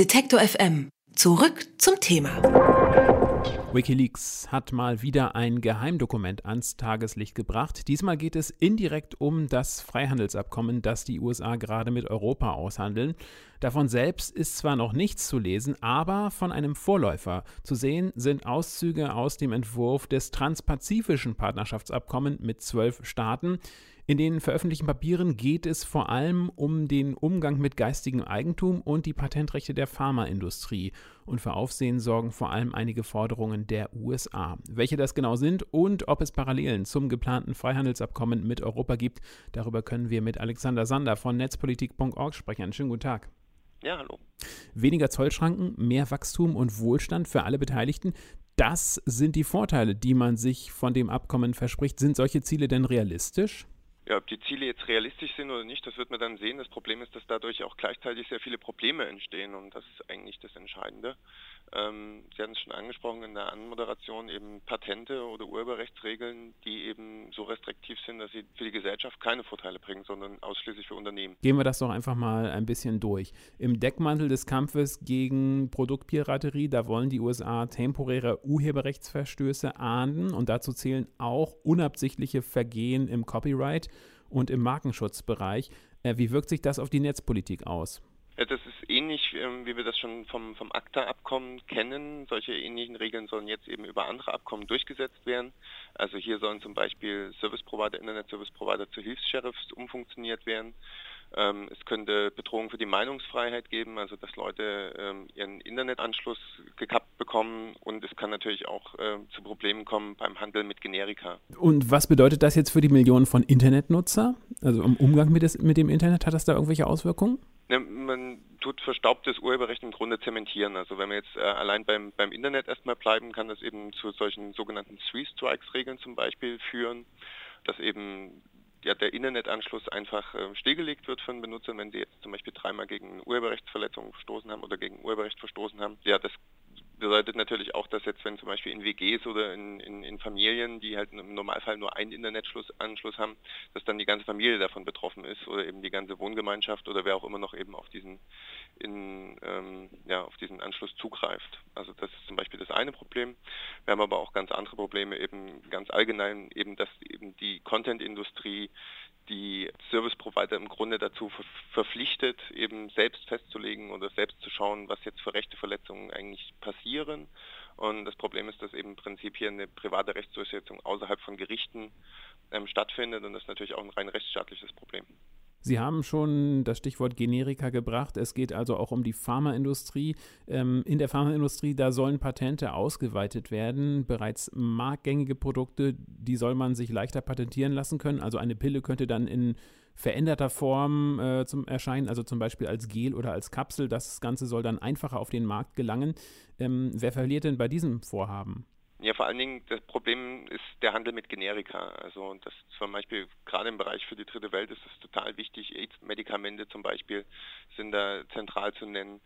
Detektor FM. Zurück zum Thema. Wikileaks hat mal wieder ein Geheimdokument ans Tageslicht gebracht. Diesmal geht es indirekt um das Freihandelsabkommen, das die USA gerade mit Europa aushandeln. Davon selbst ist zwar noch nichts zu lesen, aber von einem Vorläufer. Zu sehen sind Auszüge aus dem Entwurf des Transpazifischen Partnerschaftsabkommens mit zwölf Staaten. In den veröffentlichten Papieren geht es vor allem um den Umgang mit geistigem Eigentum und die Patentrechte der Pharmaindustrie. Und für Aufsehen sorgen vor allem einige Forderungen der USA. Welche das genau sind und ob es Parallelen zum geplanten Freihandelsabkommen mit Europa gibt, darüber können wir mit Alexander Sander von netzpolitik.org sprechen. Einen schönen guten Tag. Ja, hallo. Weniger Zollschranken, mehr Wachstum und Wohlstand für alle Beteiligten. Das sind die Vorteile, die man sich von dem Abkommen verspricht. Sind solche Ziele denn realistisch? Ja, ob die Ziele jetzt realistisch sind oder nicht, das wird man dann sehen. Das Problem ist, dass dadurch auch gleichzeitig sehr viele Probleme entstehen und das ist eigentlich das Entscheidende. Ähm, Sie hatten es schon angesprochen in der Anmoderation, eben Patente oder Urheberrechtsregeln, die eben so restriktiv sind, dass sie für die Gesellschaft keine Vorteile bringen, sondern ausschließlich für Unternehmen. Gehen wir das doch einfach mal ein bisschen durch. Im Deckmantel des Kampfes gegen Produktpiraterie, da wollen die USA temporäre Urheberrechtsverstöße ahnden und dazu zählen auch unabsichtliche Vergehen im Copyright und im Markenschutzbereich. Äh, wie wirkt sich das auf die Netzpolitik aus? Ja, das ist ähnlich, ähm, wie wir das schon vom, vom ACTA-Abkommen kennen. Solche ähnlichen Regeln sollen jetzt eben über andere Abkommen durchgesetzt werden. Also hier sollen zum Beispiel Service Provider, Internet Service Provider zu Hilfs-Sheriffs umfunktioniert werden. Ähm, es könnte Bedrohungen für die Meinungsfreiheit geben, also dass Leute ähm, ihren Internetanschluss gekappt bekommen und es kann natürlich auch äh, zu Problemen kommen beim Handel mit Generika. Und was bedeutet das jetzt für die Millionen von Internetnutzer? Also im Umgang mit, des, mit dem Internet, hat das da irgendwelche Auswirkungen? Ja, man tut verstaubtes Urheberrecht im Grunde zementieren. Also wenn wir jetzt äh, allein beim, beim Internet erstmal bleiben, kann das eben zu solchen sogenannten Three-Strikes-Regeln zum Beispiel führen, dass eben ja, der Internetanschluss einfach äh, stillgelegt wird von Benutzern, wenn sie jetzt zum Beispiel dreimal gegen Urheberrechtsverletzungen verstoßen haben oder gegen Urheberrecht verstoßen haben. Ja, das bedeutet natürlich auch, dass jetzt, wenn zum Beispiel in WGs oder in, in, in Familien, die halt im Normalfall nur einen Internetanschluss haben, dass dann die ganze Familie davon betroffen ist oder eben die ganze Wohngemeinschaft oder wer auch immer noch eben auf diesen, in, ähm, ja, auf diesen Anschluss zugreift. Also das ist zum Beispiel das eine Problem. Wir haben aber auch ganz andere Probleme, eben ganz allgemein, eben dass eben die Content-Industrie die Service Provider im Grunde dazu verpflichtet, eben selbst festzulegen oder selbst zu schauen, was jetzt für Rechteverletzungen eigentlich passieren. Und das Problem ist, dass eben im Prinzip hier eine private Rechtsdurchsetzung außerhalb von Gerichten ähm, stattfindet und das ist natürlich auch ein rein rechtsstaatliches Problem. Sie haben schon das Stichwort Generika gebracht. Es geht also auch um die Pharmaindustrie. Ähm, in der Pharmaindustrie, da sollen Patente ausgeweitet werden. Bereits marktgängige Produkte, die soll man sich leichter patentieren lassen können. Also eine Pille könnte dann in veränderter Form äh, zum erscheinen, also zum Beispiel als Gel oder als Kapsel. Das Ganze soll dann einfacher auf den Markt gelangen. Ähm, wer verliert denn bei diesem Vorhaben? Ja, vor allen Dingen das Problem ist der Handel mit Generika. Also das zum Beispiel gerade im Bereich für die dritte Welt ist es total wichtig. AIDS-Medikamente zum Beispiel sind da zentral zu nennen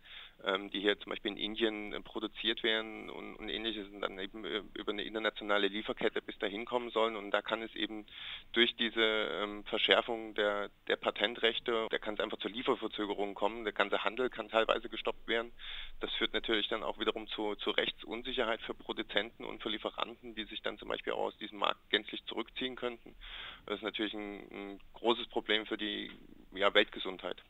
die hier zum Beispiel in Indien äh, produziert werden und, und ähnliches und dann eben äh, über eine internationale Lieferkette bis dahin kommen sollen. Und da kann es eben durch diese ähm, Verschärfung der, der Patentrechte, da kann es einfach zur Lieferverzögerung kommen. Der ganze Handel kann teilweise gestoppt werden. Das führt natürlich dann auch wiederum zu, zu Rechtsunsicherheit für Produzenten und für Lieferanten, die sich dann zum Beispiel auch aus diesem Markt gänzlich zurückziehen könnten. Das ist natürlich ein, ein großes Problem für die ja, Weltgesundheit.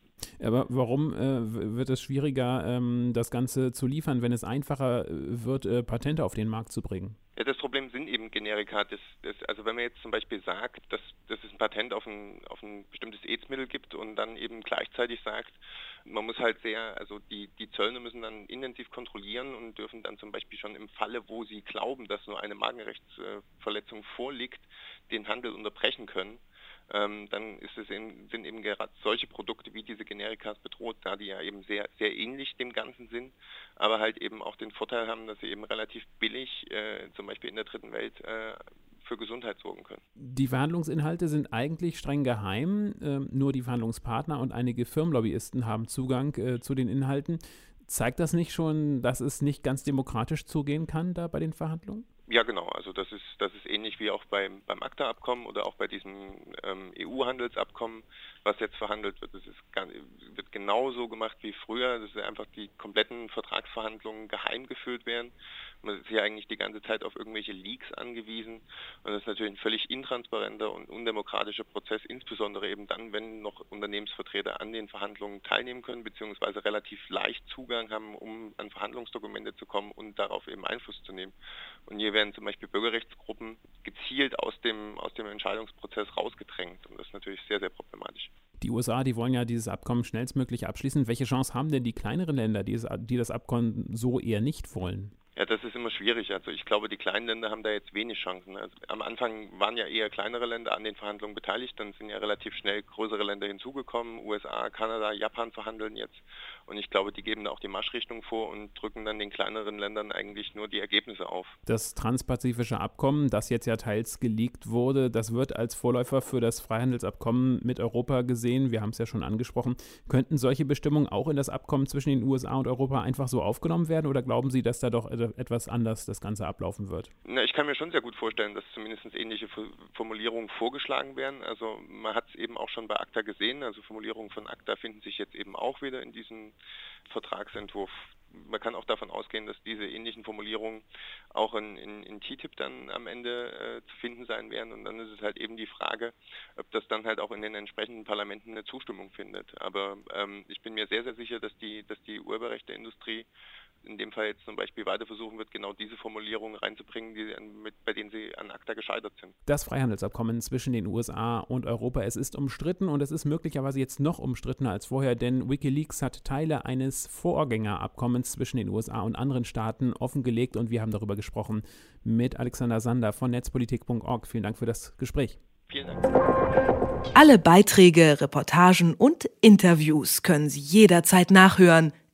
Aber warum äh, wird es schwieriger, ähm, das Ganze zu liefern, wenn es einfacher äh, wird, äh, Patente auf den Markt zu bringen? Ja, das Problem sind eben Generika. Das, das, also wenn man jetzt zum Beispiel sagt, dass, dass es ein Patent auf ein, auf ein bestimmtes AIDS-Mittel gibt und dann eben gleichzeitig sagt, man muss halt sehr, also die, die Zöllner müssen dann intensiv kontrollieren und dürfen dann zum Beispiel schon im Falle, wo sie glauben, dass nur eine Markenrechtsverletzung vorliegt, den Handel unterbrechen können ähm, dann eben, sind eben gerade solche Produkte wie diese Generikas bedroht, da die ja eben sehr, sehr ähnlich dem Ganzen sind, aber halt eben auch den Vorteil haben, dass sie eben relativ billig, äh, zum Beispiel in der dritten Welt, äh, für Gesundheit sorgen können. Die Verhandlungsinhalte sind eigentlich streng geheim. Ähm, nur die Verhandlungspartner und einige Firmenlobbyisten haben Zugang äh, zu den Inhalten. Zeigt das nicht schon, dass es nicht ganz demokratisch zugehen kann da bei den Verhandlungen? Ja, genau. Also das ist das ist ähnlich wie auch beim beim ACTA-Abkommen oder auch bei diesem ähm, EU-Handelsabkommen, was jetzt verhandelt wird. Das ist wird genauso gemacht wie früher. Das ist einfach die kompletten Vertragsverhandlungen geheim geführt werden. Man ist hier eigentlich die ganze Zeit auf irgendwelche Leaks angewiesen und das ist natürlich ein völlig intransparenter und undemokratischer Prozess, insbesondere eben dann, wenn noch Unternehmensvertreter an den Verhandlungen teilnehmen können beziehungsweise relativ leicht Zugang haben, um an Verhandlungsdokumente zu kommen und darauf eben Einfluss zu nehmen. Und hier werden zum Beispiel Bürgerrechtsgruppen gezielt aus dem, aus dem Entscheidungsprozess rausgedrängt. Und das ist natürlich sehr, sehr problematisch. Die USA, die wollen ja dieses Abkommen schnellstmöglich abschließen. Welche Chance haben denn die kleineren Länder, die, das Abkommen so eher nicht wollen? Ja, das ist immer schwierig. Also ich glaube, die kleinen Länder haben da jetzt wenig Chancen. Also am Anfang waren ja eher kleinere Länder an den Verhandlungen beteiligt, dann sind ja relativ schnell größere Länder hinzugekommen. USA, Kanada, Japan verhandeln jetzt. Und ich glaube, die geben da auch die Marschrichtung vor und drücken dann den kleineren Ländern eigentlich nur die Ergebnisse auf. Das transpazifische Abkommen, das jetzt ja teils geleakt wurde, das wird als Vorläufer für das Freihandelsabkommen mit Europa gesehen. Wir haben es ja schon angesprochen. Könnten solche Bestimmungen auch in das Abkommen zwischen den USA und Europa einfach so aufgenommen werden oder glauben Sie, dass da doch etwas anders das Ganze ablaufen wird? Na, ich kann mir schon sehr gut vorstellen, dass zumindest ähnliche Formulierungen vorgeschlagen werden. Also man hat es eben auch schon bei ACTA gesehen. Also Formulierungen von ACTA finden sich jetzt eben auch wieder in diesem Vertragsentwurf. Man kann auch davon ausgehen, dass diese ähnlichen Formulierungen auch in, in, in TTIP dann am Ende äh, zu finden sein werden. Und dann ist es halt eben die Frage, ob das dann halt auch in den entsprechenden Parlamenten eine Zustimmung findet. Aber ähm, ich bin mir sehr, sehr sicher, dass die, dass die Urheberrechteindustrie in dem Fall jetzt zum Beispiel weiter versuchen wird, genau diese Formulierungen reinzubringen, die, mit, bei denen sie an ACTA gescheitert sind. Das Freihandelsabkommen zwischen den USA und Europa, es ist umstritten und es ist möglicherweise jetzt noch umstrittener als vorher, denn Wikileaks hat Teile eines Vorgängerabkommens zwischen den USA und anderen Staaten offengelegt und wir haben darüber gesprochen mit Alexander Sander von netzpolitik.org. Vielen Dank für das Gespräch. Vielen Dank. Alle Beiträge, Reportagen und Interviews können Sie jederzeit nachhören